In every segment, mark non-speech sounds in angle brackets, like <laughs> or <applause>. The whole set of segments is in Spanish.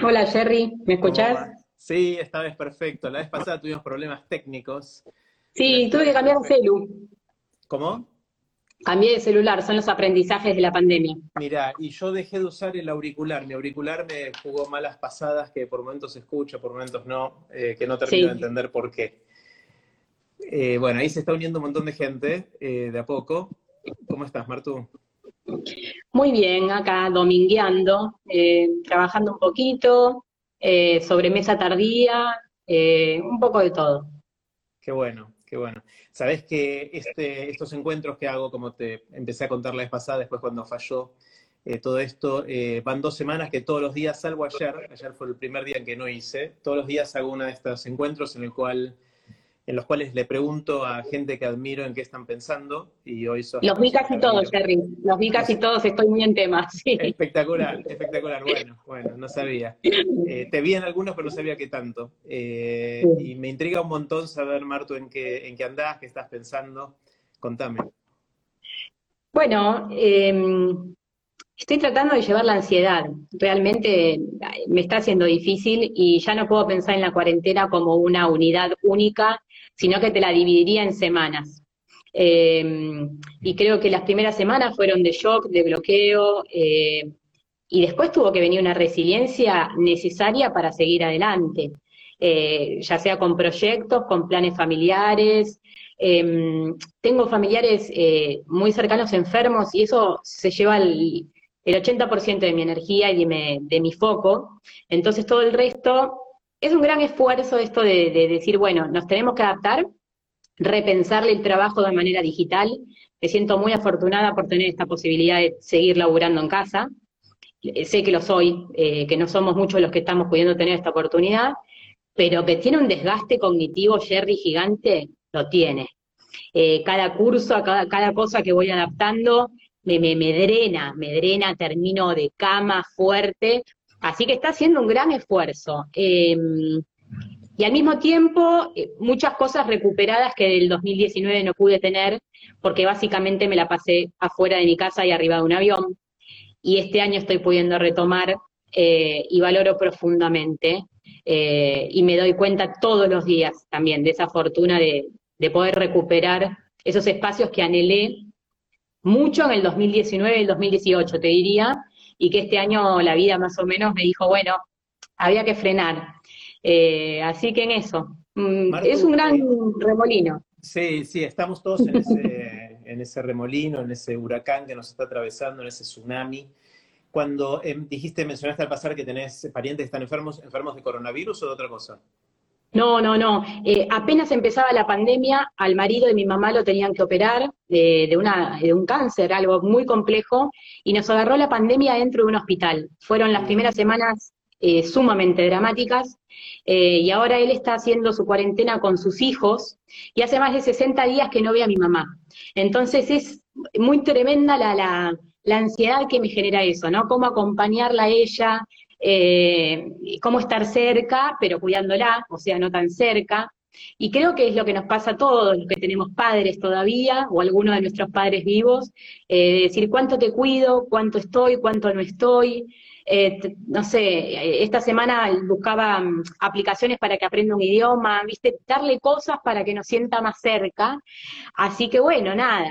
Hola Jerry, ¿me escuchás? Sí, esta vez perfecto. La vez pasada tuvimos problemas técnicos. Sí, tuve que cambiar de celu. ¿Cómo? Cambié de celular, son los aprendizajes de la pandemia. Mira, y yo dejé de usar el auricular. Mi auricular me jugó malas pasadas que por momentos se escucha, por momentos no, eh, que no termino de entender por qué. Eh, bueno, ahí se está uniendo un montón de gente eh, de a poco. ¿Cómo estás, Martu? Muy bien, acá domingueando, eh, trabajando un poquito, eh, sobre mesa tardía, eh, un poco de todo. Qué bueno, qué bueno. Sabes que este, estos encuentros que hago, como te empecé a contar la vez pasada, después cuando falló todo esto, van dos semanas que todos los días, salvo ayer, ayer fue el primer día en que no hice, todos los días hago uno de estos encuentros en el cual en los cuales le pregunto a gente que admiro en qué están pensando y hoy Los vi casi todos, Jerry, los vi casi todos, estoy muy en temas. <laughs> Espectacular, espectacular, bueno, bueno, no sabía. Eh, te vi en algunos, pero no sabía qué tanto. Eh, y me intriga un montón saber, Marto, en qué, en qué andás, qué estás pensando. Contame. Bueno, em, estoy tratando de llevar la ansiedad. Realmente me está haciendo difícil y ya no puedo pensar en la cuarentena como una unidad única sino que te la dividiría en semanas. Eh, y creo que las primeras semanas fueron de shock, de bloqueo, eh, y después tuvo que venir una resiliencia necesaria para seguir adelante, eh, ya sea con proyectos, con planes familiares. tengo familiares muy cercanos enfermos y eso se lleva el, 80% de mi energía y de mi foco. Entonces todo el resto es un gran esfuerzo esto de, decir, bueno, nos tenemos que adaptar, repensarle el trabajo de manera digital. Me siento muy afortunada por tener esta posibilidad de seguir laburando en casa. Eh, sé que lo soy, eh, que no somos muchos los que estamos pudiendo tener esta oportunidad, pero que tiene un desgaste cognitivo, Jerry, gigante, lo tiene. Eh, cada curso, cada, cada cosa que voy adaptando, me, me, me drena, me drena, termino de cama fuerte, Así que está haciendo un gran esfuerzo. Em, y al mismo tiempo, eh, muchas cosas recuperadas que del 2019 no pude tener, porque básicamente me la pasé afuera de mi casa y arriba de un avión. Y este año estoy pudiendo retomar eh, y valoro profundamente. Eh, y me doy cuenta todos los días también de esa fortuna de, de poder recuperar esos espacios que anhelé mucho en el 2019 y el 2018, te diría, y que este año la vida más o menos me dijo, bueno, había que frenar. Eh, así que en eso, mm, es un gran eh, remolino. Sí, sí, estamos todos en ese, <laughs> en ese remolino, en ese huracán que nos está atravesando, en ese tsunami. Cuando em, dijiste, mencionaste al pasar que tenés parientes que están enfermos, enfermos de coronavirus o de otra cosa. No, no, no. Eh, apenas empezaba la pandemia, al marido de mi mamá lo tenían que operar de, una, de un cáncer, algo muy complejo, y nos agarró la pandemia dentro de un hospital. Fueron las primeras semanas eh, sumamente dramáticas, eh, y ahora él está haciendo su cuarentena con sus hijos, y hace más de 60 días que no ve a mi mamá. Entonces es muy tremenda la, la, la ansiedad que me genera eso, ¿no? Cómo acompañarla a ella, eh, cómo estar cerca, pero cuidándola, o sea, no tan cerca. Y creo que es lo que nos pasa a todos los que tenemos padres todavía, o algunos de nuestros padres vivos, eh, decir cuánto te cuido, cuánto estoy, cuánto no estoy. eh, no sé, esta semana buscaba mm, aplicaciones para que aprenda un idioma, viste, darle cosas para que nos sienta más cerca. Así que bueno, nada,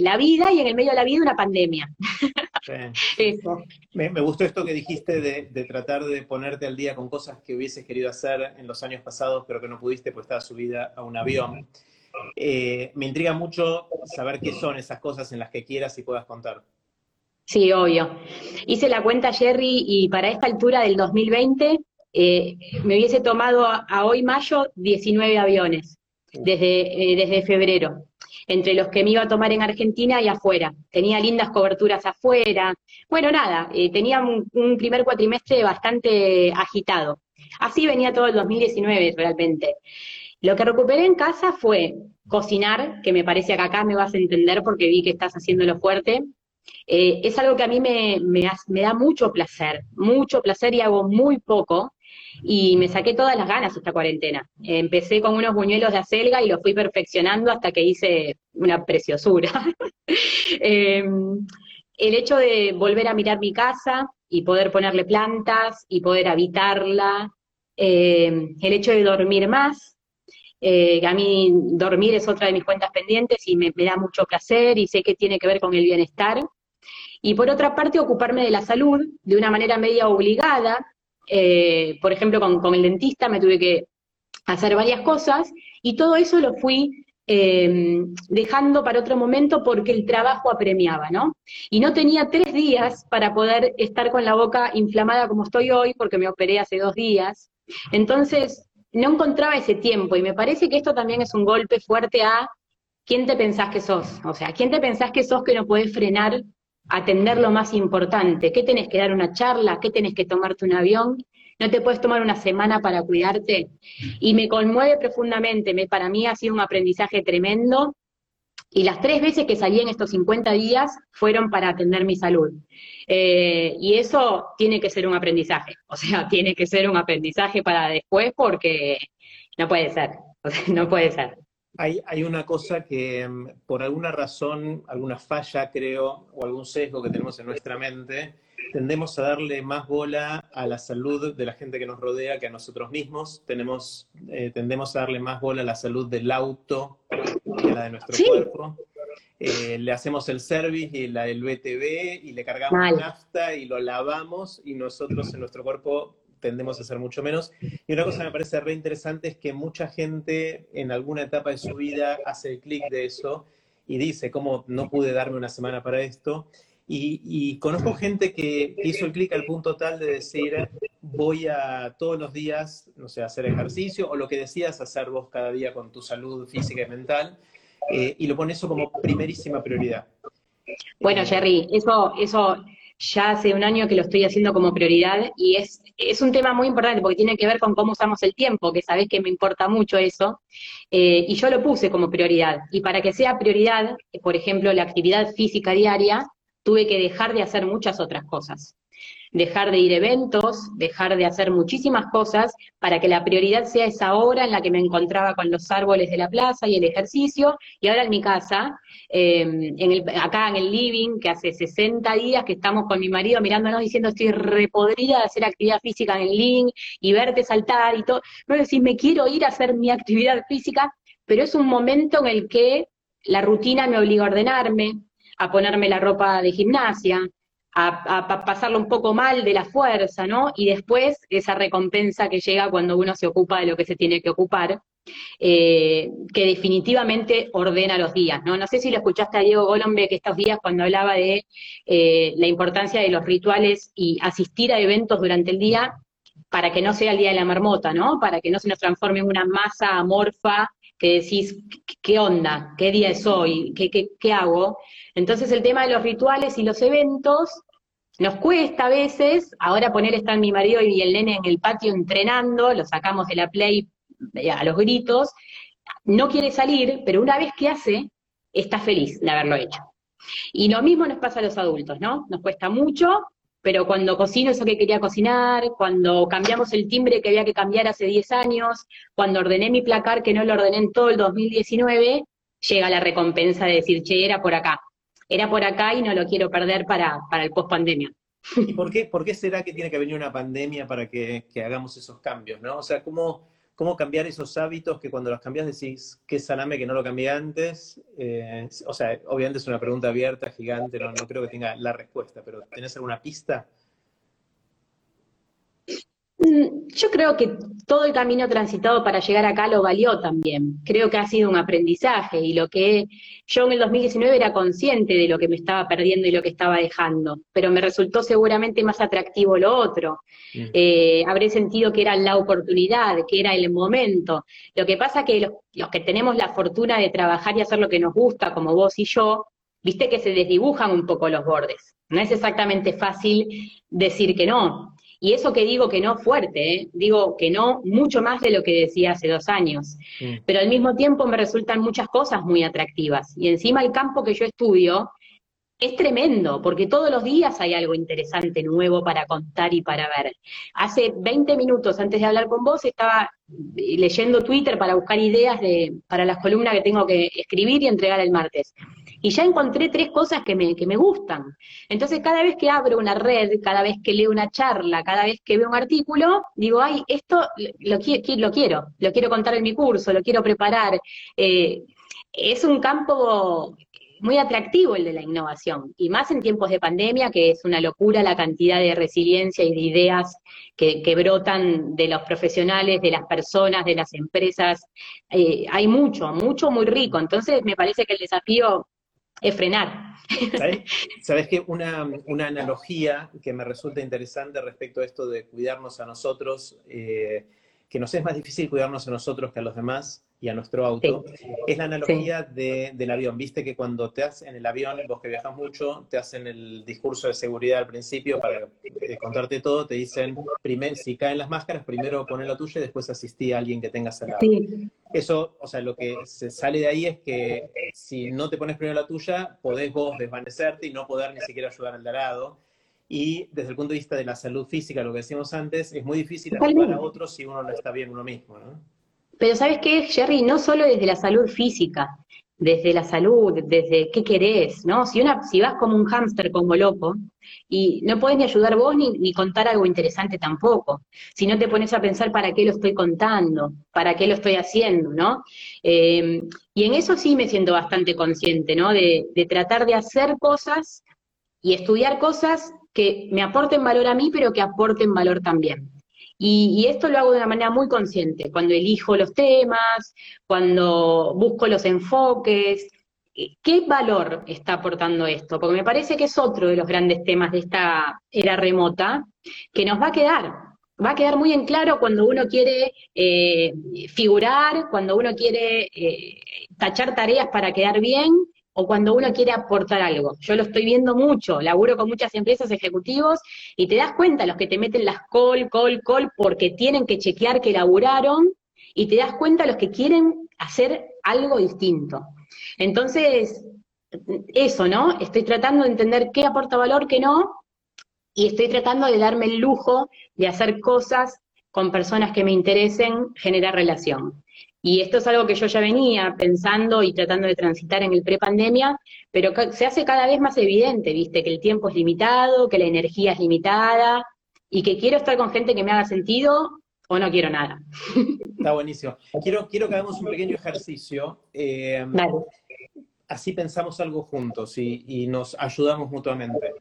la vida y en el medio de la vida una pandemia. <laughs> Me, gustó esto que dijiste de, tratar de ponerte al día con cosas que hubieses querido hacer en los años pasados, pero que no pudiste, pues estabas subida a un avión. Eh, me intriga mucho saber qué son esas cosas en las que quieras y puedas contar. Sí, obvio. Hice la cuenta, Jerry, y para esta altura del 2020 eh, me hubiese tomado a, hoy mayo 19 aviones desde, eh, desde febrero, entre los que me iba a tomar en Argentina y afuera. Tenía lindas coberturas afuera. Bueno, nada, eh, tenía un, primer cuatrimestre bastante agitado. Así venía todo el 2019 realmente. Lo que recuperé en casa fue cocinar, que me parece que acá me vas a entender porque vi que estás haciéndolo fuerte, eh, es algo que a mí me, da mucho placer, mucho placer y hago muy poco. Y me saqué todas las ganas esta cuarentena. Empecé con unos buñuelos de acelga y los fui perfeccionando hasta que hice una preciosura. <laughs> Em, el hecho de volver a mirar mi casa y poder ponerle plantas y poder habitarla, em, el hecho de dormir más, eh, a mí dormir es otra de mis cuentas pendientes y me, da mucho placer y sé que tiene que ver con el bienestar. Y por otra parte, ocuparme de la salud de una manera media obligada. Eh, por ejemplo, con, el dentista me tuve que hacer varias cosas y todo eso lo fui em, dejando para otro momento porque el trabajo apremiaba, ¿no? Y no tenía tres días para poder estar con la boca inflamada como estoy hoy porque me operé hace dos días. Entonces, no encontraba ese tiempo y me parece que esto también es un golpe fuerte a quién te pensás que sos, o sea, quién te pensás que sos que no podés frenar, atender lo más importante, qué tenés que dar una charla, qué tenés que tomarte un avión, no te puedes tomar una semana para cuidarte. Y me conmueve profundamente, me, para mí ha sido un aprendizaje tremendo y las tres veces que salí en estos 50 días fueron para atender mi salud. Eh, y eso tiene que ser un aprendizaje, o sea, <laughs> tiene que ser un aprendizaje para después porque no puede ser, <laughs> no puede ser. Hay, hay, una cosa que mm, por alguna razón, alguna falla creo, o algún sesgo que tenemos en nuestra mente, tendemos a darle más bola a la salud de la gente que nos rodea que a nosotros mismos. Tenemos, eh, tendemos a darle más bola a la salud del auto que a la de nuestro cuerpo. Eh, le hacemos el service y la, el BTV y le cargamos nafta y lo lavamos y nosotros en nuestro cuerpo tendemos a hacer mucho menos. Y una cosa que me parece re interesante es que mucha gente en alguna etapa de su vida hace el clic de eso y dice, ¿cómo no pude darme una semana para esto? Y, conozco gente que hizo el clic al punto tal de decir, voy a todos los días, no sé, hacer ejercicio o lo que decías, hacer vos cada día con tu salud física y mental, eh, y lo pone eso como primerísima prioridad. Bueno, Jerry, eso, eso ya hace un año que lo estoy haciendo como prioridad y es, un tema muy importante porque tiene que ver con cómo usamos el tiempo, que sabés que me importa mucho eso, eh, y yo lo puse como prioridad. Y para que sea prioridad, por ejemplo, la actividad física diaria, tuve que dejar de hacer muchas otras cosas. Dejar de ir a eventos, dejar de hacer muchísimas cosas para que la prioridad sea esa hora en la que me encontraba con los árboles de la plaza y el ejercicio, y ahora en mi casa, em, en el, acá en el living, que hace 60 días que estamos con mi marido mirándonos diciendo estoy repodrida de hacer actividad física en el living y verte saltar y todo. No decir, me quiero ir a hacer mi actividad física, pero es un momento en el que la rutina me obliga a ordenarme, a ponerme la ropa de gimnasia, a, pasarlo un poco mal de la fuerza, ¿no? Y después esa recompensa que llega cuando uno se ocupa de lo que se tiene que ocupar, eh, que definitivamente ordena los días, ¿no? No sé si lo escuchaste a Diego Golombe que estos días cuando hablaba de eh, la importancia de los rituales y asistir a eventos durante el día para que no sea el día de la marmota, ¿no? Para que no se nos transforme en una masa amorfa que decís, ¿qué onda? ¿Qué día es hoy? ¿Qué, qué, qué hago? Entonces el tema de los rituales y los eventos nos cuesta a veces, ahora poner está mi marido y el nene en el patio entrenando, lo sacamos de la play eh, a los gritos, no quiere salir, pero una vez que hace, está feliz de haberlo hecho. Y lo mismo nos pasa a los adultos, ¿no? Nos cuesta mucho, pero cuando cocino eso que quería cocinar, cuando cambiamos el timbre que había que cambiar hace 10 años, cuando ordené mi placar que no lo ordené en todo el 2019, llega la recompensa de decir, che, era por acá era por acá y no lo quiero perder para, para el post pandemia. ¿Y por qué, por qué será que tiene que venir una pandemia para que, hagamos esos cambios, no? O sea, ¿cómo, ¿cómo cambiar esos hábitos que cuando los cambias decís, qué saname que no lo cambié antes? Eh, o sea, obviamente es una pregunta abierta, gigante, no, no creo que tenga la respuesta, pero ¿tenés alguna pista? Mm, yo creo que todo el camino transitado para llegar acá lo valió también. Creo que ha sido un aprendizaje y lo que yo en el 2019 era consciente de lo que me estaba perdiendo y lo que estaba dejando, pero me resultó seguramente más atractivo lo otro. Mm. Eh, habré sentido que era la oportunidad, que era el momento. Lo que pasa que los, los que tenemos la fortuna de trabajar y hacer lo que nos gusta, como vos y yo, viste que se desdibujan un poco los bordes. No es exactamente fácil decir que no. Y eso que digo que no fuerte, ¿eh? digo que no mucho más de lo que decía hace dos años. Mm. Pero al mismo tiempo me resultan muchas cosas muy atractivas. Y encima el campo que yo estudio es tremendo, porque todos los días hay algo interesante, nuevo para contar y para ver. Hace 20 minutos antes de hablar con vos estaba leyendo Twitter para buscar ideas de, para las columnas que tengo que escribir y entregar el martes y ya encontré tres cosas que me, que me gustan. Entonces, cada vez que abro una red, cada vez que leo una charla, cada vez que veo un artículo, digo, ay, esto lo, lo quiero, lo quiero contar en mi curso, lo quiero preparar. Eh, es un campo muy atractivo el de la innovación, y más en tiempos de pandemia, que es una locura la cantidad de resiliencia y de ideas que, brotan de los profesionales, de las personas, de las empresas. Eh, hay mucho, mucho muy rico. Entonces, me parece que el desafío es frenar. ¿Sabes, <laughs> que una, analogía que me resulta interesante respecto a esto de cuidarnos a nosotros, eh, que nos es más difícil cuidarnos a nosotros que a los demás, y a nuestro auto, es la analogía del avión. Viste que cuando te hacen en el avión, vos que viajas mucho, te hacen el discurso de seguridad al principio para eh, contarte todo, te dicen, primer, si caen las máscaras, primero poné la tuya y después asistí a alguien que tengas al lado. Eso, o sea, lo que se sale de ahí es que si no te pones primero la tuya, podés vos desvanecerte y no poder ni siquiera ayudar al de al lado. Y desde el punto de vista de la salud física, lo que decíamos antes, es muy difícil ayudar a otros si uno no está bien uno mismo, ¿no? Pero ¿sabes qué, Jerry? No solo desde la salud física, desde la salud, desde qué querés, ¿no? Si, una, si vas como un hámster, como loco, y no puedes ni ayudar vos ni, contar algo interesante tampoco, si no te pones a pensar para qué lo estoy contando, para qué lo estoy haciendo, ¿no? Eh, y en eso sí me siento bastante consciente, ¿no? De, de tratar de hacer cosas y estudiar cosas que me aporten valor a mí, pero que aporten valor también. Y, esto lo hago de una manera muy consciente, cuando elijo los temas, cuando busco los enfoques. ¿Qué valor está aportando esto? Porque me parece que es otro de los grandes temas de esta era remota que nos va a quedar. Va a quedar muy en claro cuando uno quiere eh, figurar, cuando uno quiere eh, tachar tareas para quedar bien o cuando uno quiere aportar algo. Yo lo estoy viendo mucho, laburo con muchas empresas ejecutivos y te das cuenta los que te meten las call, call, call porque tienen que chequear que laburaron y te das cuenta los que quieren hacer algo distinto. Entonces, eso, ¿no? Estoy tratando de entender qué aporta valor, qué no, y estoy tratando de darme el lujo de hacer cosas con personas que me interesen, generar relación. Y esto es algo que yo ya venía pensando y tratando de transitar en el prepandemia, pero se hace cada vez más evidente, viste, que el tiempo es limitado, que la energía es limitada y que quiero estar con gente que me haga sentido o no quiero nada. <laughs> Está buenísimo. Quiero, quiero que hagamos un pequeño ejercicio. Eh, así pensamos algo juntos y, y nos ayudamos mutuamente.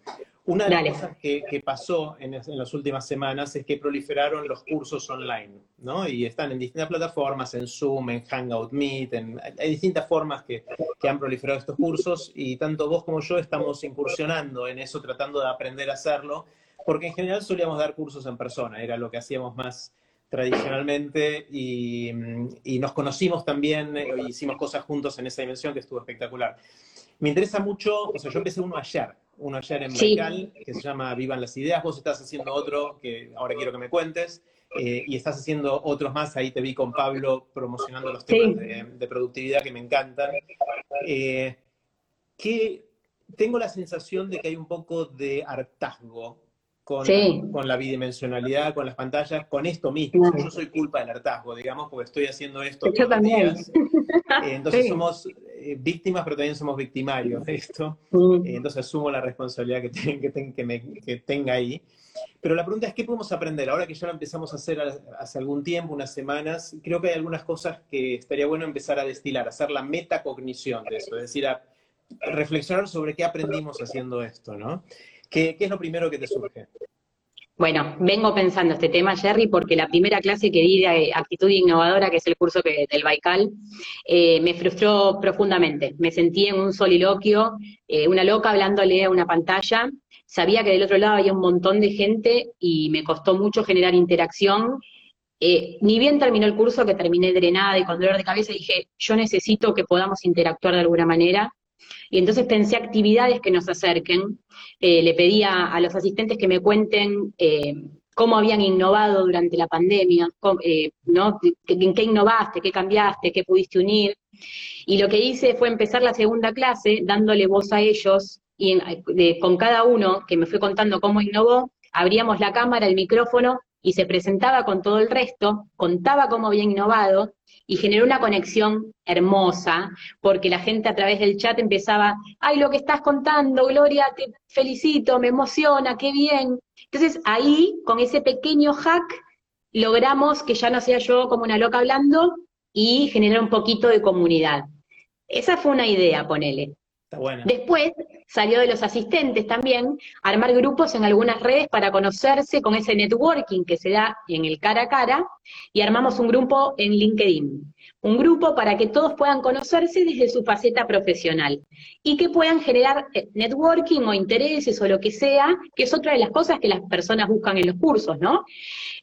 Una de las cosas que, pasó en, las últimas semanas es que proliferaron los cursos online, ¿no? Y están en distintas plataformas, en Zoom, en Hangout Meet, hay distintas formas que, han proliferado estos cursos y tanto vos como yo estamos incursionando en eso, tratando de aprender a hacerlo, porque en general solíamos dar cursos en persona, era lo que hacíamos más tradicionalmente y, y nos conocimos también, eh, hicimos cosas juntos en esa dimensión que estuvo espectacular. Me interesa mucho, o sea, yo empecé uno ayer, uno ayer en sí. que se llama Vivan las Ideas, vos estás haciendo otro que ahora quiero que me cuentes, eh, y estás haciendo otros más, ahí te vi con Pablo promocionando los temas de, productividad que me encantan. Eh, que tengo la sensación de que hay un poco de hartazgo con, con, la bidimensionalidad, con las pantallas, con esto mismo. Yo soy culpa del hartazgo, digamos, porque estoy haciendo esto. Yo también. <laughs> Eh, entonces somos, eh, víctimas, pero también somos victimarios de esto. Mm. Eh, entonces asumo la responsabilidad que, que, tenga ahí. Pero la pregunta es, ¿qué podemos aprender? Ahora que ya lo empezamos a hacer hace algún tiempo, unas semanas, creo que hay algunas cosas que estaría bueno empezar a destilar, hacer la metacognición de eso, es decir, a reflexionar sobre qué aprendimos haciendo esto, ¿no? ¿Qué, qué es lo primero que te surge? Bueno, vengo pensando este tema, Jerry, porque la primera clase que di de actitud innovadora, que es el curso que, del Baikal, eh, me frustró profundamente. Me sentí en un soliloquio, eh, una loca hablándole a una pantalla. Sabía que del otro lado había un montón de gente y me costó mucho generar interacción. Eh, ni bien terminó el curso, que terminé drenada y con dolor de cabeza, dije, yo necesito que podamos interactuar de alguna manera. Y entonces pensé actividades que nos acerquen. Eh, le pedía a los asistentes que me cuenten eh, cómo habían innovado durante la pandemia, eh, ¿no? en qué innovaste, qué cambiaste, qué pudiste unir. Y lo que hice fue empezar la segunda clase dándole voz a ellos y con cada uno que me fue contando cómo innovó, abríamos la cámara, el micrófono y se presentaba con todo el resto, contaba cómo había innovado y generó una conexión hermosa, porque la gente a través del chat empezaba, ay, lo que estás contando, Gloria, te felicito, me emociona, qué bien. Entonces ahí, con ese pequeño hack, logramos que ya no sea yo como una loca hablando y generar un poquito de comunidad. Esa fue una idea, ponele. Después salió de los asistentes también armar grupos en algunas redes para conocerse con ese networking que se da en el cara a cara y armamos un grupo en LinkedIn. Un grupo para que todos puedan conocerse desde su faceta profesional y que puedan generar eh, networking o intereses o lo que sea, que es otra de las cosas que las personas buscan en los cursos, ¿no?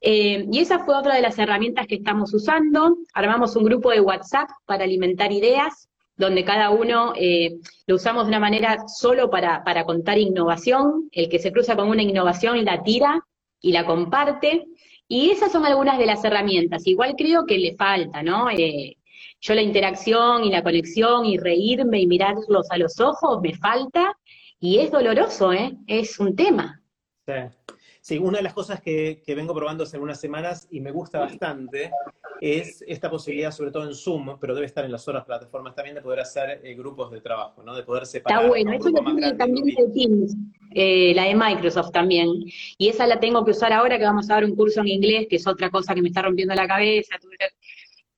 Eh, y esa fue otra de las herramientas que estamos usando. Armamos un grupo de WhatsApp para alimentar ideas donde cada uno eh, lo usamos de una manera solo para, para contar innovación, el que se cruza con una innovación la tira y la comparte, y esas son algunas de las herramientas. Igual creo que le falta, ¿no? Eh, yo la interacción y la conexión y reírme y mirarlos a los ojos me falta, y es doloroso, ¿eh? Es un tema. Sí. Sí, una de las cosas que, vengo probando hace unas semanas y me gusta bastante es esta posibilidad, sobre todo en Zoom, pero debe estar en las otras plataformas también, de poder hacer eh, grupos de trabajo, ¿no? De poder separar. Está bueno, eso lo tiene también de Teams, eh, la de Microsoft también. Y esa la tengo que usar ahora que vamos a dar un curso en inglés, que es otra cosa que me está rompiendo la cabeza.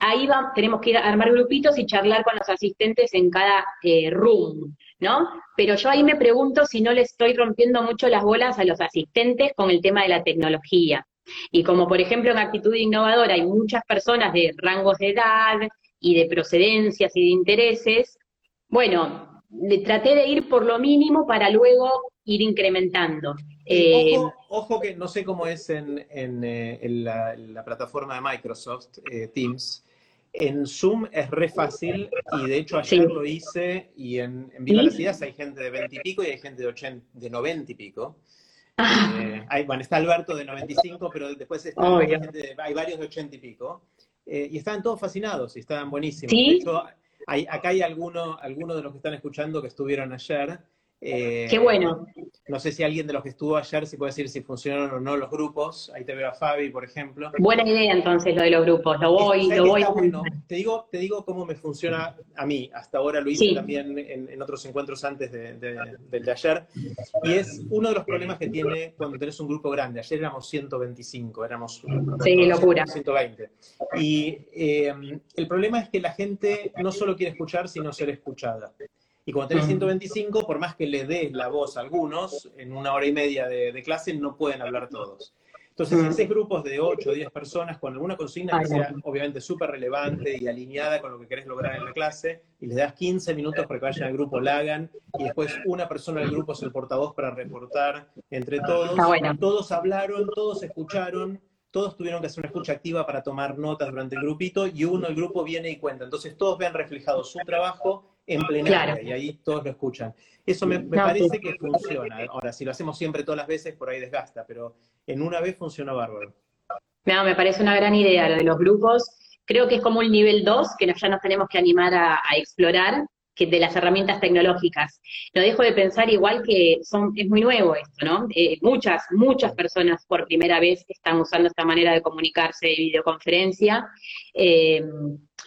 Ahí va, tenemos que ir a armar grupitos y charlar con los asistentes en cada eh, room. ¿No? Pero yo ahí me pregunto si no le estoy rompiendo mucho las bolas a los asistentes con el tema de la tecnología. Y como por ejemplo en actitud innovadora hay muchas personas de rangos de edad y de procedencias y de intereses, bueno, le traté de ir por lo mínimo para luego ir incrementando. Eh, ojo, que no sé cómo es en, eh, la, plataforma de Microsoft, eh, Teams, en Zoom es re fácil y de hecho ayer lo hice y en, en Viva las Ideas hay gente de 20 y pico y hay gente de, 80, de 90 y pico. Ah. Eh, hay, bueno, está Alberto de 95, pero después está, hay, varios de 80 y pico. Eh, y estaban todos fascinados y estaban buenísimos. De hecho, hay, acá hay algunos alguno de los que están escuchando que estuvieron ayer eh, Qué bueno. No sé si alguien de los que estuvo ayer se puede decir si funcionaron o no los grupos. Ahí te veo a Fabi, por ejemplo. Buena idea entonces lo de los grupos. Lo voy, lo voy. Te digo, te digo cómo me funciona a mí. Hasta ahora lo hice también en, otros encuentros antes del de, ayer. Y es uno de los problemas que tiene cuando tenés un grupo grande. Ayer éramos 125, éramos sí, locura. 120. Y eh, el problema es que la gente no solo quiere escuchar, sino ser escuchada. Y cuando tenés 125, por más que le des la voz a algunos, en una hora y media de, clase no pueden hablar todos. Entonces, si haces grupos de 8 o 10 personas con alguna consigna que sea obviamente súper relevante y alineada con lo que querés lograr en la clase, y les das 15 minutos para que vayan al grupo, la hagan, y después una persona del grupo es el portavoz para reportar entre todos. Todos hablaron, todos escucharon, todos tuvieron que hacer una escucha activa para tomar notas durante el grupito, y uno del grupo viene y cuenta. Entonces, todos vean reflejado su trabajo en plenaria y ahí todos lo escuchan. Eso me, parece que funciona. Ahora, si lo hacemos siempre todas las veces, por ahí desgasta, pero en una vez funciona bárbaro. No, me parece una gran idea lo de los grupos. Creo que es como un nivel 2 que ya nos tenemos que animar a, explorar, de las herramientas tecnológicas. Lo dejo de pensar igual que son, es muy nuevo esto, ¿no? Eh, muchas, muchas personas por primera vez están usando esta manera de comunicarse de videoconferencia. Eh,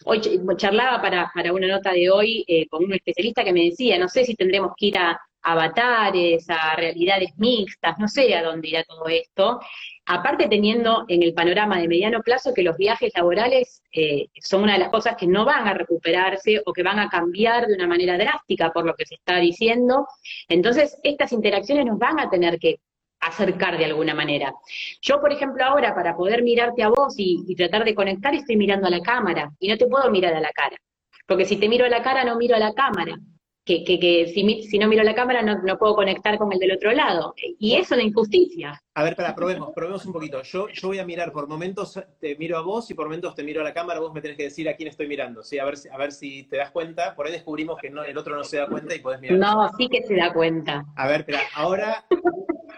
hoy charlaba para, para, una nota de hoy eh, con un especialista que me decía, no sé si tendremos que ir a avatares, a realidades mixtas, no sé a dónde irá todo esto. Aparte teniendo en el panorama de mediano plazo que los viajes laborales eh, son una de las cosas que no van a recuperarse o que van a cambiar de una manera drástica por lo que se está diciendo. Entonces, estas interacciones nos van a tener que acercar de alguna manera. Yo, por ejemplo, ahora para poder mirarte a vos y, y tratar de conectar, estoy mirando a la cámara y no te puedo mirar a la cara. Porque si te miro a la cara, no miro a la cámara que, que, si, si, no miro la cámara no, no, puedo conectar con el del otro lado. Y eso es injusticia. A ver, para, probemos, probemos un poquito. Yo, yo voy a mirar, por momentos te miro a vos y por momentos te miro a la cámara, vos me tenés que decir a quién estoy mirando, ¿sí? A ver, a ver si te das cuenta. Por ahí descubrimos que no, el otro no se da cuenta y podés mirar. No, sí que se da cuenta. A ver, espera, ahora,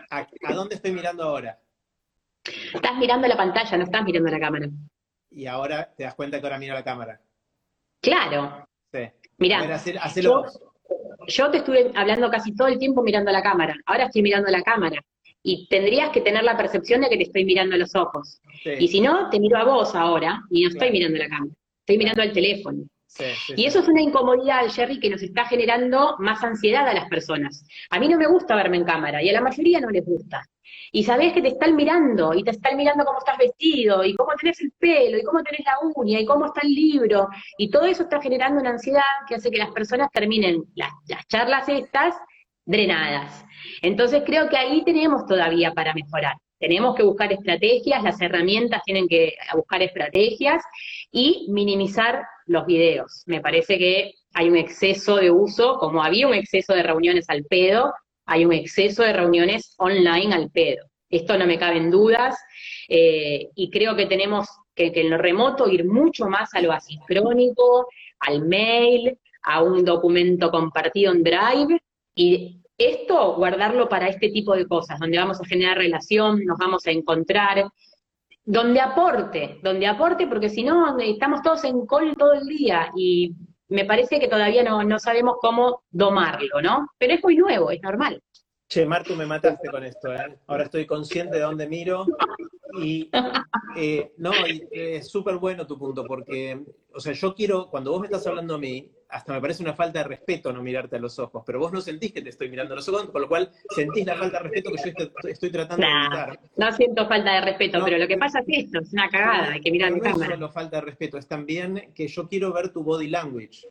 ¿a, ¿a dónde estoy mirando ahora? Estás mirando la pantalla, no estás mirando la cámara. Y ahora te das cuenta que ahora miro la cámara. Claro. Sí. Mirá, a ver, hacelo vos yo te estuve hablando casi todo el tiempo mirando a la cámara, ahora estoy mirando a la cámara. Y tendrías que tener la percepción de que te estoy mirando a los ojos. Y si no, te miro a vos ahora y no estoy mirando a la cámara, estoy mirando al teléfono. Y eso es una incomodidad, Jerry, que nos está generando más ansiedad a las personas. A mí no me gusta verme en cámara y a la mayoría no les gusta y sabés que te están mirando, y te están mirando cómo estás vestido, y cómo tenés el pelo, y cómo tenés la uña, y cómo está el libro, y todo eso está generando una ansiedad que hace que las personas terminen las, charlas estas drenadas. Entonces creo que ahí tenemos todavía para mejorar. Tenemos que buscar estrategias, las herramientas tienen que buscar estrategias y minimizar los videos. Me parece que hay un exceso de uso, como había un exceso de reuniones al pedo, hay un exceso de reuniones online al pedo. Esto no me cabe en dudas eh, y creo que tenemos que, en lo remoto ir mucho más a lo asincrónico, al mail, a un documento compartido en Drive y esto guardarlo para este tipo de cosas, donde vamos a generar relación, nos vamos a encontrar, donde aporte, donde aporte, porque si no, estamos todos en call todo el día y me parece que todavía no, no sabemos cómo domarlo, ¿no? Pero es muy nuevo, es normal. Che, Martu, me mataste con esto, ¿eh? Ahora estoy consciente de dónde miro y, eh, no, es súper bueno tu punto, porque, o sea, yo quiero, cuando vos me estás hablando a mí, hasta me parece una falta de respeto no mirarte a los ojos, pero vos no sentís que te estoy mirando a los ojos, con lo cual sentís la falta de respeto que yo estoy, tratando de evitar. No siento falta de respeto, pero lo que pasa es esto, es una cagada, hay que mirar no la cámara. No es solo falta de respeto, es también que yo quiero ver tu body language.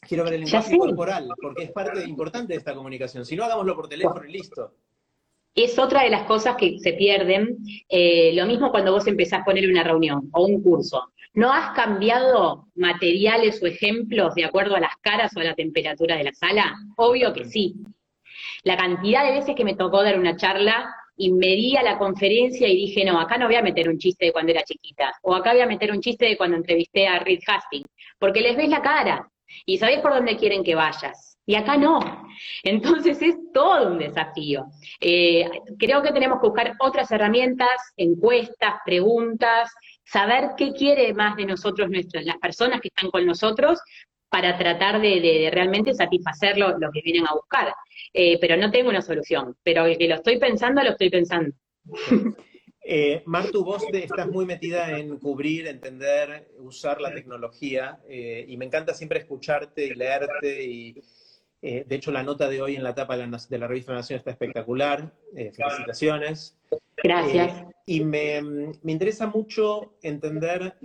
Quiero ver el lenguaje corporal, porque es parte importante de esta comunicación. Si no, hagámoslo por teléfono y listo es otra de las cosas que se pierden. Eh, lo mismo cuando vos empezás a poner una reunión o un curso. ¿No has cambiado materiales o ejemplos de acuerdo a las caras o a la temperatura de la sala? Obvio que sí. La cantidad de veces que me tocó dar una charla y me di a la conferencia y dije, no, acá no voy a meter un chiste de cuando era chiquita, o acá voy a meter un chiste de cuando entrevisté a Reed Hastings, porque les ves la cara y sabés por dónde quieren que vayas. Y acá no. Entonces es todo un desafío. Eh, creo que tenemos que buscar otras herramientas, encuestas, preguntas, saber qué quiere más de nosotros nuestras, las personas que están con nosotros para tratar de, realmente satisfacer lo, que vienen a buscar. Eh, pero no tengo una solución, pero el que lo estoy pensando, lo estoy pensando. <laughs> Eh, Martu, vos estás muy metida en cubrir, entender, usar la tecnología eh, y me encanta siempre escucharte y leerte y, eh, de hecho, la nota de hoy en la tapa de la, revista Nación está espectacular. Eh, felicitaciones. Gracias. Eh, y me, me, interesa mucho entender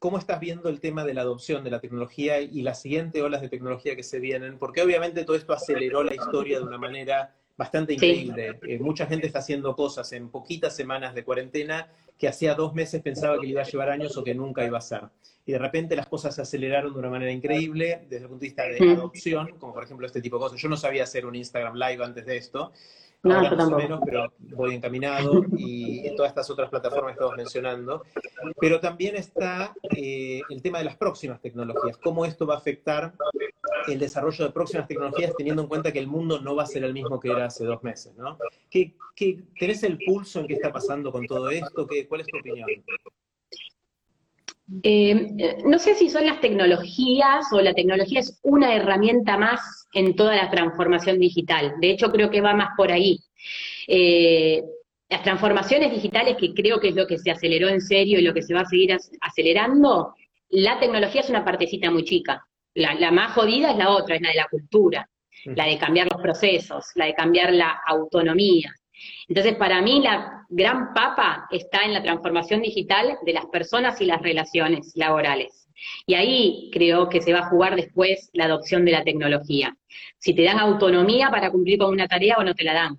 cómo estás viendo el tema de la adopción de la tecnología y las siguientes olas de tecnología que se vienen, porque obviamente todo esto aceleró la historia de una manera bastante increíble. mucha gente está haciendo cosas en poquitas semanas de cuarentena que hacía dos meses pensaba que le iba a llevar años o que nunca iba a ser. Y de repente las cosas se aceleraron de una manera increíble desde el punto de vista de adopción, como por ejemplo este tipo de cosas. Yo no sabía hacer un Instagram Live antes de esto, no, más o menos, pero voy encaminado y en todas estas otras plataformas que estamos mencionando. Pero también está eh, el tema de las próximas tecnologías, cómo esto va a afectar el desarrollo de próximas tecnologías teniendo en cuenta que el mundo no va a ser el mismo que era hace dos meses, ¿no? ¿Qué, tenés el pulso en qué está pasando con todo esto? ¿Qué, ¿Cuál es tu opinión? Eh, no sé si son las tecnologías o la tecnología es una herramienta más en toda la transformación digital. De hecho, creo que va más por ahí. Eh, las transformaciones digitales, que creo que es lo que se aceleró en serio y lo que se va a seguir acelerando, la tecnología es una partecita muy chica. La, más jodida es la otra, es la de la cultura, la de cambiar los procesos, la de cambiar la autonomía. Entonces, para mí, la gran papa está en la transformación digital de las personas y las relaciones laborales. Y ahí creo que se va a jugar después la adopción de la tecnología. Si te dan autonomía para cumplir con una tarea o no te la dan.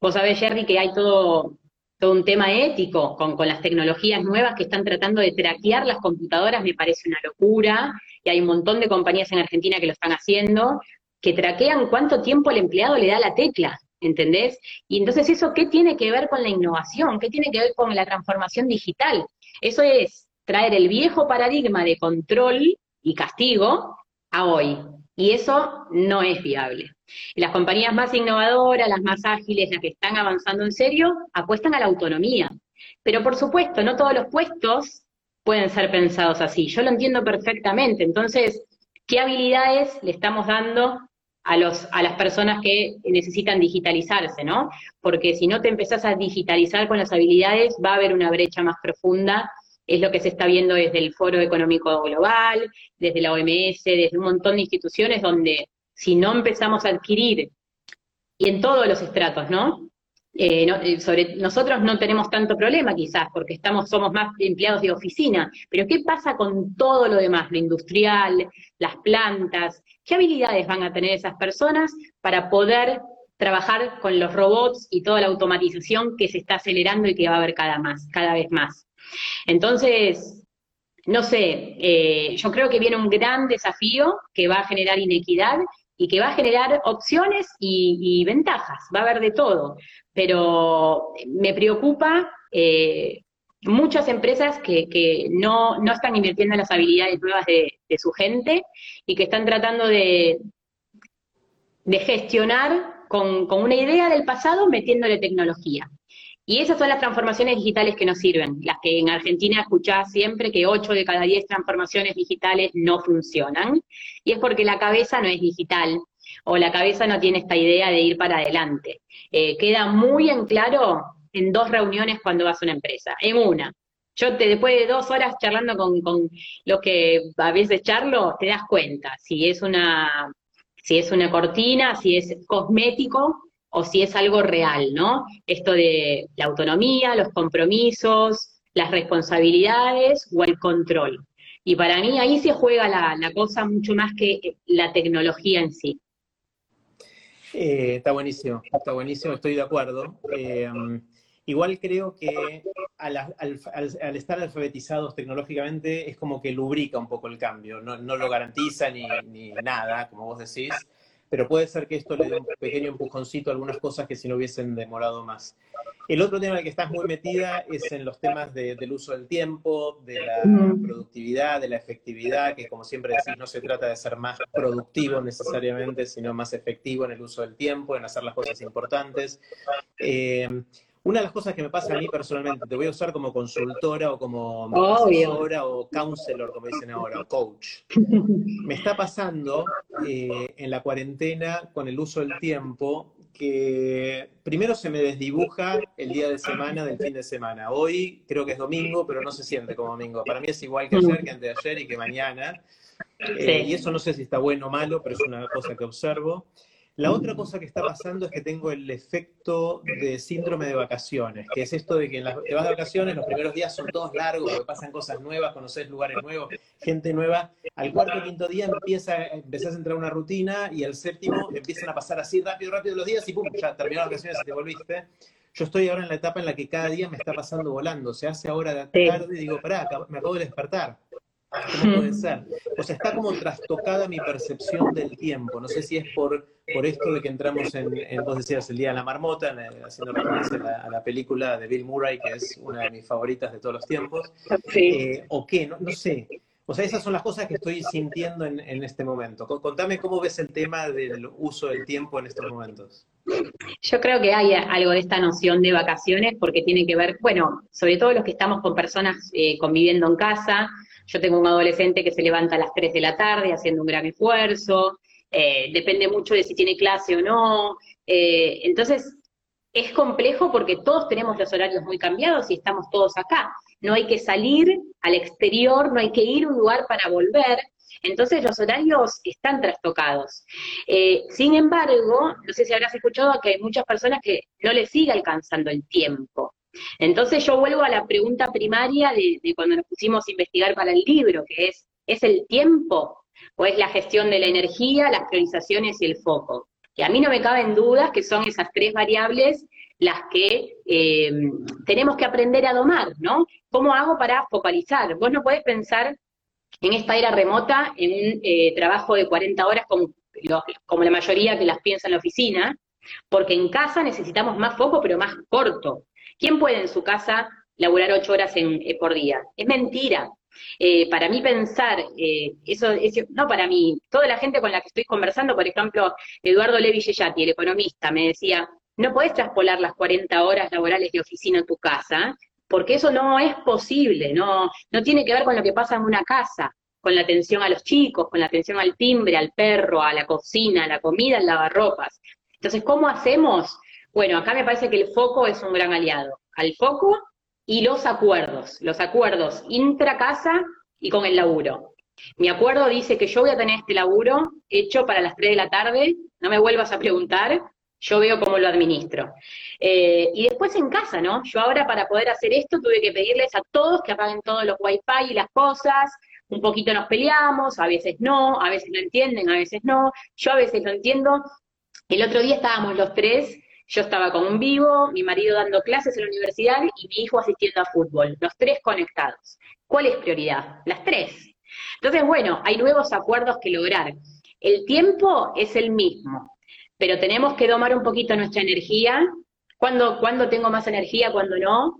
Vos sabés, Jerry, que hay todo, todo un tema ético con, con las tecnologías nuevas que están tratando de traquear las computadoras, me parece una locura, y hay un montón de compañías en Argentina que lo están haciendo, que traquean cuánto tiempo el empleado le da la tecla. ¿entendés? Y entonces eso, ¿qué tiene que ver con la innovación? ¿Qué tiene que ver con la transformación digital? Eso es traer el viejo paradigma de control y castigo a hoy. Y eso no es viable. las compañías más innovadoras, las más ágiles, las que están avanzando en serio, apuestan a la autonomía. Pero por supuesto, no todos los puestos pueden ser pensados así. Yo lo entiendo perfectamente. Entonces, ¿qué habilidades le estamos dando a, los, a las personas que necesitan digitalizarse, ¿no? Porque si no te empezás a digitalizar con las habilidades, va a haber una brecha más profunda. Es lo que se está viendo desde el Foro Económico Global, desde la OMS, desde un montón de instituciones donde si no empezamos a adquirir, y en todos los estratos, ¿no? Eh, eh, sobre, nosotros no tenemos tanto problema quizás, porque estamos, somos más empleados de oficina, pero ¿qué pasa con todo lo demás, lo industrial, las plantas? ¿Qué habilidades van a tener esas personas para poder trabajar con los robots y toda la automatización que se está acelerando y que va a haber cada, más, cada vez más? Entonces, no sé, eh, yo creo que viene un gran desafío que va a generar inequidad y que va a generar opciones y, ventajas, va a haber de todo. Pero me preocupa eh, muchas empresas que, no, están invirtiendo en las habilidades nuevas de, su gente y que están tratando de, de gestionar con, con, una idea del pasado metiéndole tecnología. Y esas son las transformaciones digitales que nos sirven, las que en Argentina escuchás siempre que 8 de cada 10 transformaciones digitales no funcionan, y es porque la cabeza no es digital, o la cabeza no tiene esta idea de ir para adelante. Eh, queda muy en claro en dos reuniones cuando vas a una empresa. En una, yo te, después de dos horas charlando con, con lo que a veces charlo, te das cuenta si es una, si es una cortina, si es cosmético o si es algo real, ¿no? Esto de la autonomía, los compromisos, las responsabilidades o el control. Y para mí ahí se juega la, cosa mucho más que la tecnología en sí. Eh, está buenísimo, está buenísimo, estoy de acuerdo. Eh, igual creo que al, estar alfabetizados tecnológicamente es como que lubrica un poco el cambio, no, lo garantiza ni, ni, nada, como vos decís, pero puede ser que esto le dé un pequeño empujoncito a algunas cosas que si no hubiesen demorado más. El otro tema en el que estás muy metida es en los temas del uso del tiempo, de la productividad, de la efectividad, que como siempre decís, no se trata de ser más productivo necesariamente, sino más efectivo en el uso del tiempo, en hacer las cosas importantes. Eh, una de las cosas que me pasa a mí personalmente, te voy a usar como consultora o como asesora o counselor, como dicen ahora, o coach. <laughs> Me está pasando eh, en la cuarentena con el uso del tiempo que primero se me desdibuja el día de semana del fin de semana. Hoy creo que es domingo, pero no se siente como domingo. Para mí es igual que ayer, que antes de ayer y que mañana. Eh, y eso no sé si está bueno o malo, pero es una cosa que observo. La otra cosa que está pasando es que tengo el efecto de síndrome de vacaciones, que es esto de que te vas de vacaciones, los primeros días son todos largos, porque pasan cosas nuevas, conoces lugares nuevos, gente nueva. Al cuarto o quinto día empieza, empezás a entrar una rutina y al séptimo empiezan a pasar así rápido, rápido los días y pum, ya terminó las vacaciones y te volviste. Yo estoy ahora en la etapa en la que cada día me está pasando volando. Se hace ahora de tarde y digo, pará, me acabo de despertar. ¿Cómo puede ser? O sea, está como trastocada mi percepción del tiempo. No sé si es por, por esto de que entramos en, en vos decías, el Día de la Marmota, haciendo referencia a la, película de Bill Murray, que es una de mis favoritas de todos los tiempos. Eh, ¿O qué? No, no, sé. O sea, esas son las cosas que estoy sintiendo en, en este momento. Contame cómo ves el tema del uso del tiempo en estos momentos. Yo creo que hay algo de esta noción de vacaciones porque tiene que ver, bueno, sobre todo los que estamos con personas eh, conviviendo en casa, Yo tengo un adolescente que se levanta a las 3 de la tarde haciendo un gran esfuerzo, eh, depende mucho de si tiene clase o no. Eh, entonces, es complejo porque todos tenemos los horarios muy cambiados y estamos todos acá. No hay que salir al exterior, no hay que ir a un lugar para volver. Entonces los horarios están trastocados. Eh, sin embargo, no sé si habrás escuchado que hay muchas personas que no les sigue alcanzando el tiempo. Entonces yo vuelvo a la pregunta primaria de, cuando nos pusimos a investigar para el libro, que es, ¿es el tiempo o es la gestión de la energía, las priorizaciones y el foco? Que a mí no me caben dudas que son esas tres variables las que eh, tenemos que aprender a domar, ¿no? ¿Cómo hago para focalizar? Vos no podés pensar en esta era remota en un eh, trabajo de 40 horas como, como la mayoría que las piensa en la oficina, porque en casa necesitamos más foco, pero más corto. ¿Quién puede en su casa laburar ocho horas en, eh, por día? Es mentira. Eh, para mí pensar, eso, no para mí, toda la gente con la que estoy conversando, por ejemplo, Eduardo Levi Yeyati, el economista, me decía, no podés traspolar las 40 horas laborales de oficina en tu casa, porque eso no es posible, no, no tiene que ver con lo que pasa en una casa, con la atención a los chicos, con la atención al timbre, al perro, a la cocina, a la comida, al lavarropas. Entonces, ¿cómo hacemos? Bueno, acá me parece que el foco es un gran aliado. Al foco y los acuerdos, los acuerdos intra casa y con el laburo. Mi acuerdo dice que yo voy a tener este laburo hecho para las 3 de la tarde, no me vuelvas a preguntar, yo veo cómo lo administro. Eh, y después en casa, ¿no? Yo ahora para poder hacer esto tuve que pedirles a todos que apaguen todos los wifi y las cosas, un poquito nos peleamos, a veces no, a veces lo entienden, a veces no, yo a veces lo entiendo. El otro día estábamos los tres, yo estaba con un vivo, mi marido dando clases en la universidad y mi hijo asistiendo a fútbol, los tres conectados. ¿Cuál es prioridad? Las tres. Entonces, bueno, hay nuevos acuerdos que lograr. El tiempo es el mismo, pero tenemos que domar un poquito nuestra energía. Cuando, cuando tengo más energía, cuando no.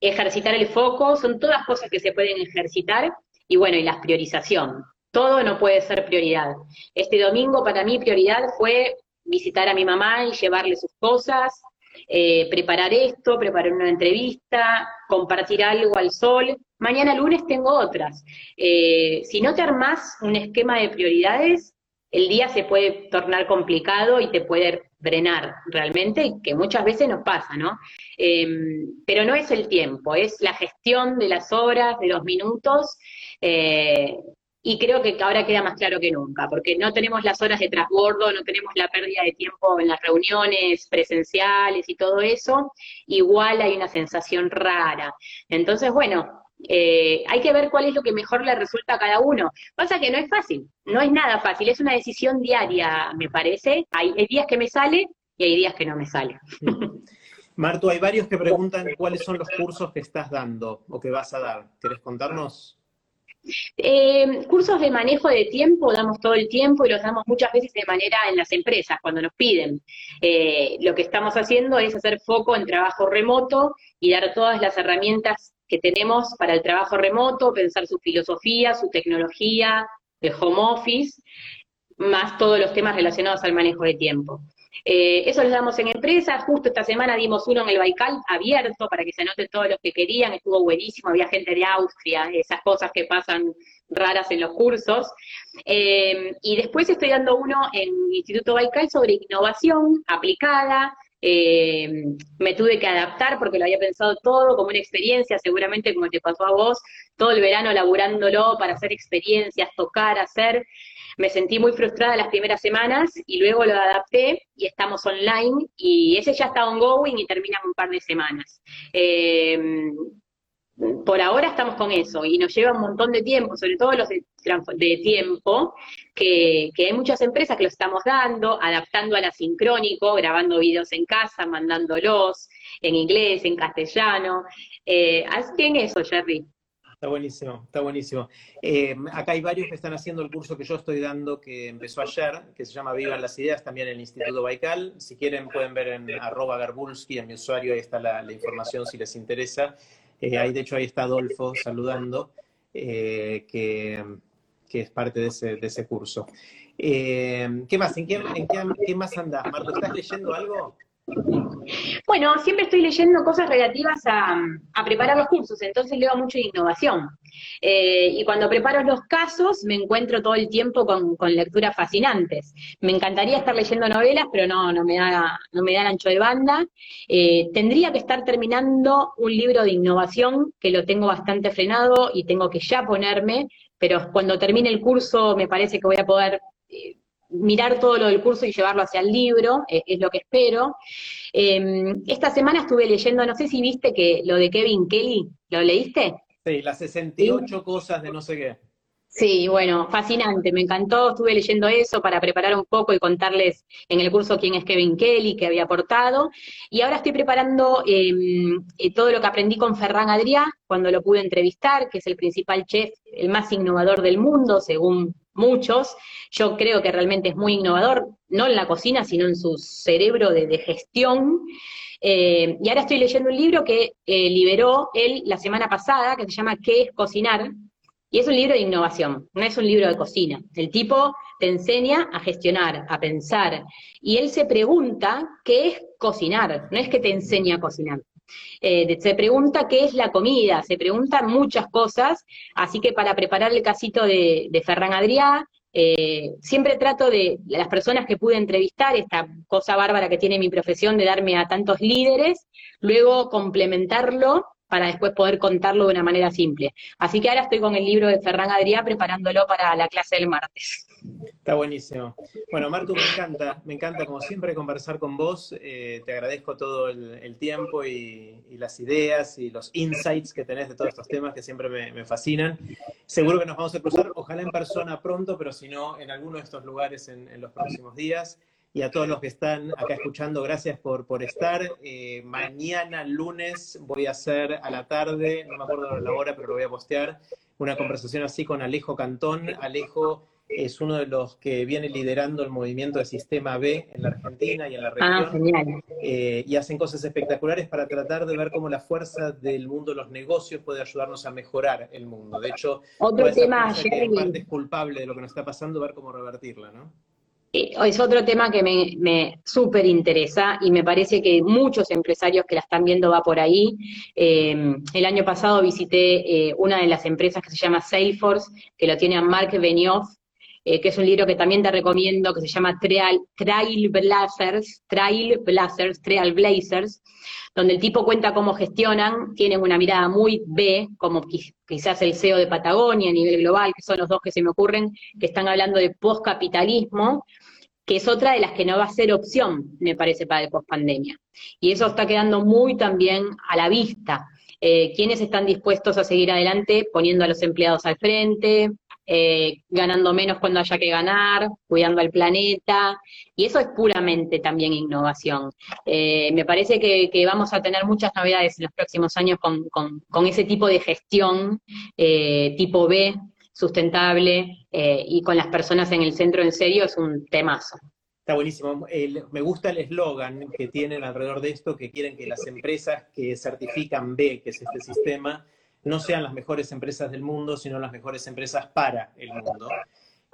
Ejercitar el foco, son todas cosas que se pueden ejercitar. Y bueno, y la priorización. Todo no puede ser prioridad. Este domingo para mí prioridad fue visitar a mi mamá y llevarle sus cosas, eh, preparar esto, preparar una entrevista, compartir algo al sol. Mañana lunes tengo otras. Eh, si no te armás un esquema de prioridades, el día se puede tornar complicado y te puede frenar realmente, que muchas veces nos pasa, ¿no? Em, pero no es el tiempo, es la gestión de las horas, de los minutos, eh, y creo que ahora queda más claro que nunca, porque no tenemos las horas de transbordo, no tenemos la pérdida de tiempo en las reuniones presenciales y todo eso, igual hay una sensación rara. Entonces, bueno, eh, hay que ver cuál es lo que mejor le resulta a cada uno. Pasa que no es fácil, no es nada fácil, es una decisión diaria, me parece. Hay, días que me sale y hay días que no me sale. <laughs> Marto, hay varios que preguntan cuáles son los cursos que estás dando o que vas a dar. ¿Querés contarnos? Eh, cursos de manejo de tiempo damos todo el tiempo y los damos muchas veces de manera en las empresas, cuando nos piden. Eh, lo que estamos haciendo es hacer foco en trabajo remoto y dar todas las herramientas que tenemos para el trabajo remoto, pensar su filosofía, su tecnología, el home office, más todos los temas relacionados al manejo de tiempo. Eh, eso les damos en empresas, justo esta semana dimos uno en el Baikal abierto para que se anoten todos los que querían, estuvo buenísimo, había gente de Austria, esas cosas que pasan raras en los cursos. Eh, y después estoy dando uno en Instituto Baikal sobre innovación aplicada, eh, me tuve que adaptar porque lo había pensado todo como una experiencia, seguramente como te pasó a vos, todo el verano laburándolo para hacer experiencias, tocar, hacer. Me sentí muy frustrada las primeras semanas y luego lo adapté y estamos online y ese ya está ongoing y termina en un par de semanas. Eh, por ahora estamos con eso y nos lleva un montón de tiempo, sobre todo los de, tiempo, que, hay muchas empresas que lo estamos dando, adaptando al asincrónico, grabando videos en casa, mandándolos en inglés, en castellano. Eh, así que en eso, Jerry. Está buenísimo, está buenísimo. Eh, acá hay varios que están haciendo el curso que yo estoy dando, que empezó ayer, que se llama Vivan las Ideas, también en el Instituto Baikal. Si quieren pueden ver en arroba Garbulski, en mi usuario, ahí está la información si les interesa. Eh, ahí, de hecho, ahí está Adolfo saludando, eh, que, es parte de ese, curso. Eh, ¿Qué más? ¿En, qué, más andas, Marto? ¿Estás leyendo algo? Bueno, siempre estoy leyendo cosas relativas a, preparar los cursos, entonces leo mucho de innovación. Eh, y cuando preparo los casos me encuentro todo el tiempo con, lecturas fascinantes. Me encantaría estar leyendo novelas, pero no, no me da, no me da el ancho de banda. Eh, tendría que estar terminando un libro de innovación que lo tengo bastante frenado y tengo que ya ponerme, pero cuando termine el curso me parece que voy a poder eh, mirar todo lo del curso y llevarlo hacia el libro, eh, es lo que espero. Em, esta semana estuve leyendo, no sé si viste que lo de Kevin Kelly, ¿lo leíste? Sí, las 68 cosas de no sé qué. Sí, bueno, fascinante, me encantó, estuve leyendo eso para preparar un poco y contarles en el curso quién es Kevin Kelly, qué había aportado, y ahora estoy preparando em, eh, todo lo que aprendí con Ferran Adrià cuando lo pude entrevistar, que es el principal chef, el más innovador del mundo, según muchos. Yo creo que realmente es muy innovador, no en la cocina, sino en su cerebro de, gestión. Eh, y ahora estoy leyendo un libro que eh, liberó él la semana pasada, que se llama ¿Qué es cocinar? Y es un libro de innovación, no es un libro de cocina. El tipo te enseña a gestionar, a pensar. Y él se pregunta qué es cocinar, no es que te enseña a cocinar. Eh, se pregunta qué es la comida, se preguntan muchas cosas, así que para preparar el casito de, Ferran Adrià, eh, siempre trato de las personas que pude entrevistar, esta cosa bárbara que tiene mi profesión de darme a tantos líderes, luego complementarlo para después poder contarlo de una manera simple. Así que ahora estoy con el libro de Ferran Adrià preparándolo para la clase del martes. Está buenísimo. Bueno, Martu, me encanta, me encanta como siempre conversar con vos. Eh, te agradezco todo el, tiempo y, las ideas y los insights que tenés de todos estos temas que siempre me, fascinan. Seguro que nos vamos a cruzar, ojalá en persona pronto, pero si no, en alguno de estos lugares en los próximos días y a todos los que están acá escuchando, gracias por, por estar. Eh, mañana, lunes, voy a hacer a la tarde, no me acuerdo la hora, pero lo voy a postear, una conversación así con Alejo Cantón. Alejo es uno de los que viene liderando el movimiento de Sistema B en la Argentina y en la ah, región. Eh, y hacen cosas espectaculares para tratar de ver cómo la fuerza del mundo de los negocios puede ayudarnos a mejorar el mundo. De hecho, otro tema, es culpable de lo que nos está pasando, ver cómo revertirla, ¿no? Es otro tema que me, me súper interesa y me parece que muchos empresarios que la están viendo va por ahí. Eh, el año pasado visité eh, una de las empresas que se llama Salesforce, que lo tiene a Mark Benioff, que es un libro que también te recomiendo, que se llama Trail, Trail Blazers, Trail Blazers, Trail Blazers, donde el tipo cuenta cómo gestionan, tienen una mirada muy B, como quizás el CEO de Patagonia a nivel global, que son los dos que se me ocurren, que están hablando de postcapitalismo, que es otra de las que no va a ser opción, me parece, para el pospandemia. Y eso está quedando muy también a la vista. Eh, ¿Quiénes están dispuestos a seguir adelante poniendo a los empleados al frente, eh, ganando menos cuando haya que ganar, cuidando al planeta? Y eso es puramente también innovación. Eh, me parece que, vamos a tener muchas novedades en los próximos años con, ese tipo de gestión tipo B sustentable eh, y con las personas en el centro en serio es un temazo. Está buenísimo. me gusta el eslogan que tienen alrededor de esto, que quieren que las empresas que certifican B, que es este sistema, no sean las mejores empresas del mundo, sino las mejores empresas para el mundo.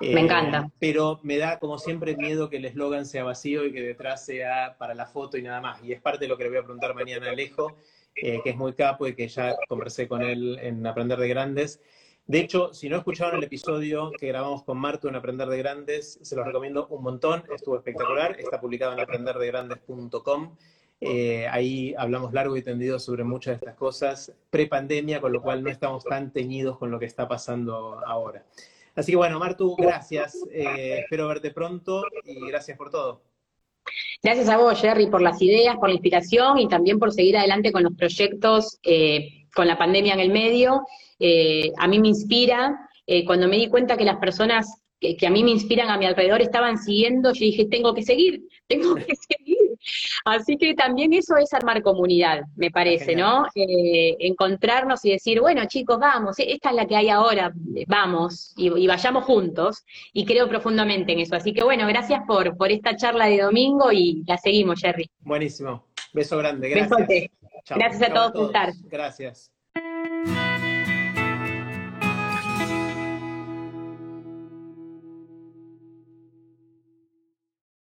me eh, encanta. Pero me da, como siempre, miedo que el eslogan sea vacío y que detrás sea para la foto y nada más. Y es parte de lo que le voy a preguntar mañana a Alejo, eh, que es muy capo y que ya conversé con él en Aprender de Grandes. De hecho, si no escucharon el episodio que grabamos con Marto en Aprender de Grandes, se los recomiendo un montón, estuvo espectacular, está publicado en aprenderdegrandes.com. Eh, ahí hablamos largo y tendido sobre muchas de estas cosas pre-pandemia, con lo cual no estamos tan teñidos con lo que está pasando ahora. Así que bueno, Martu, gracias. Eh, espero verte pronto y gracias por todo. Gracias a vos, Jerry, por las ideas, por la inspiración y también por seguir adelante con los proyectos eh, con la pandemia en el medio a mí me inspira. Cuando me di cuenta que las personas que, a mí me inspiran a mi alrededor estaban siguiendo, yo dije, tengo que seguir, <laughs> tengo que seguir. Así que también eso es armar comunidad, me parece, ¿no? Eh, encontrarnos y decir, bueno chicos, vamos, esta es la que hay ahora, vamos, y, vayamos juntos, y creo profundamente en eso. Así que bueno, gracias por, por esta charla de domingo y la seguimos, Jerry. Buenísimo. Beso grande, gracias. Gracias a todos por estar. Gracias.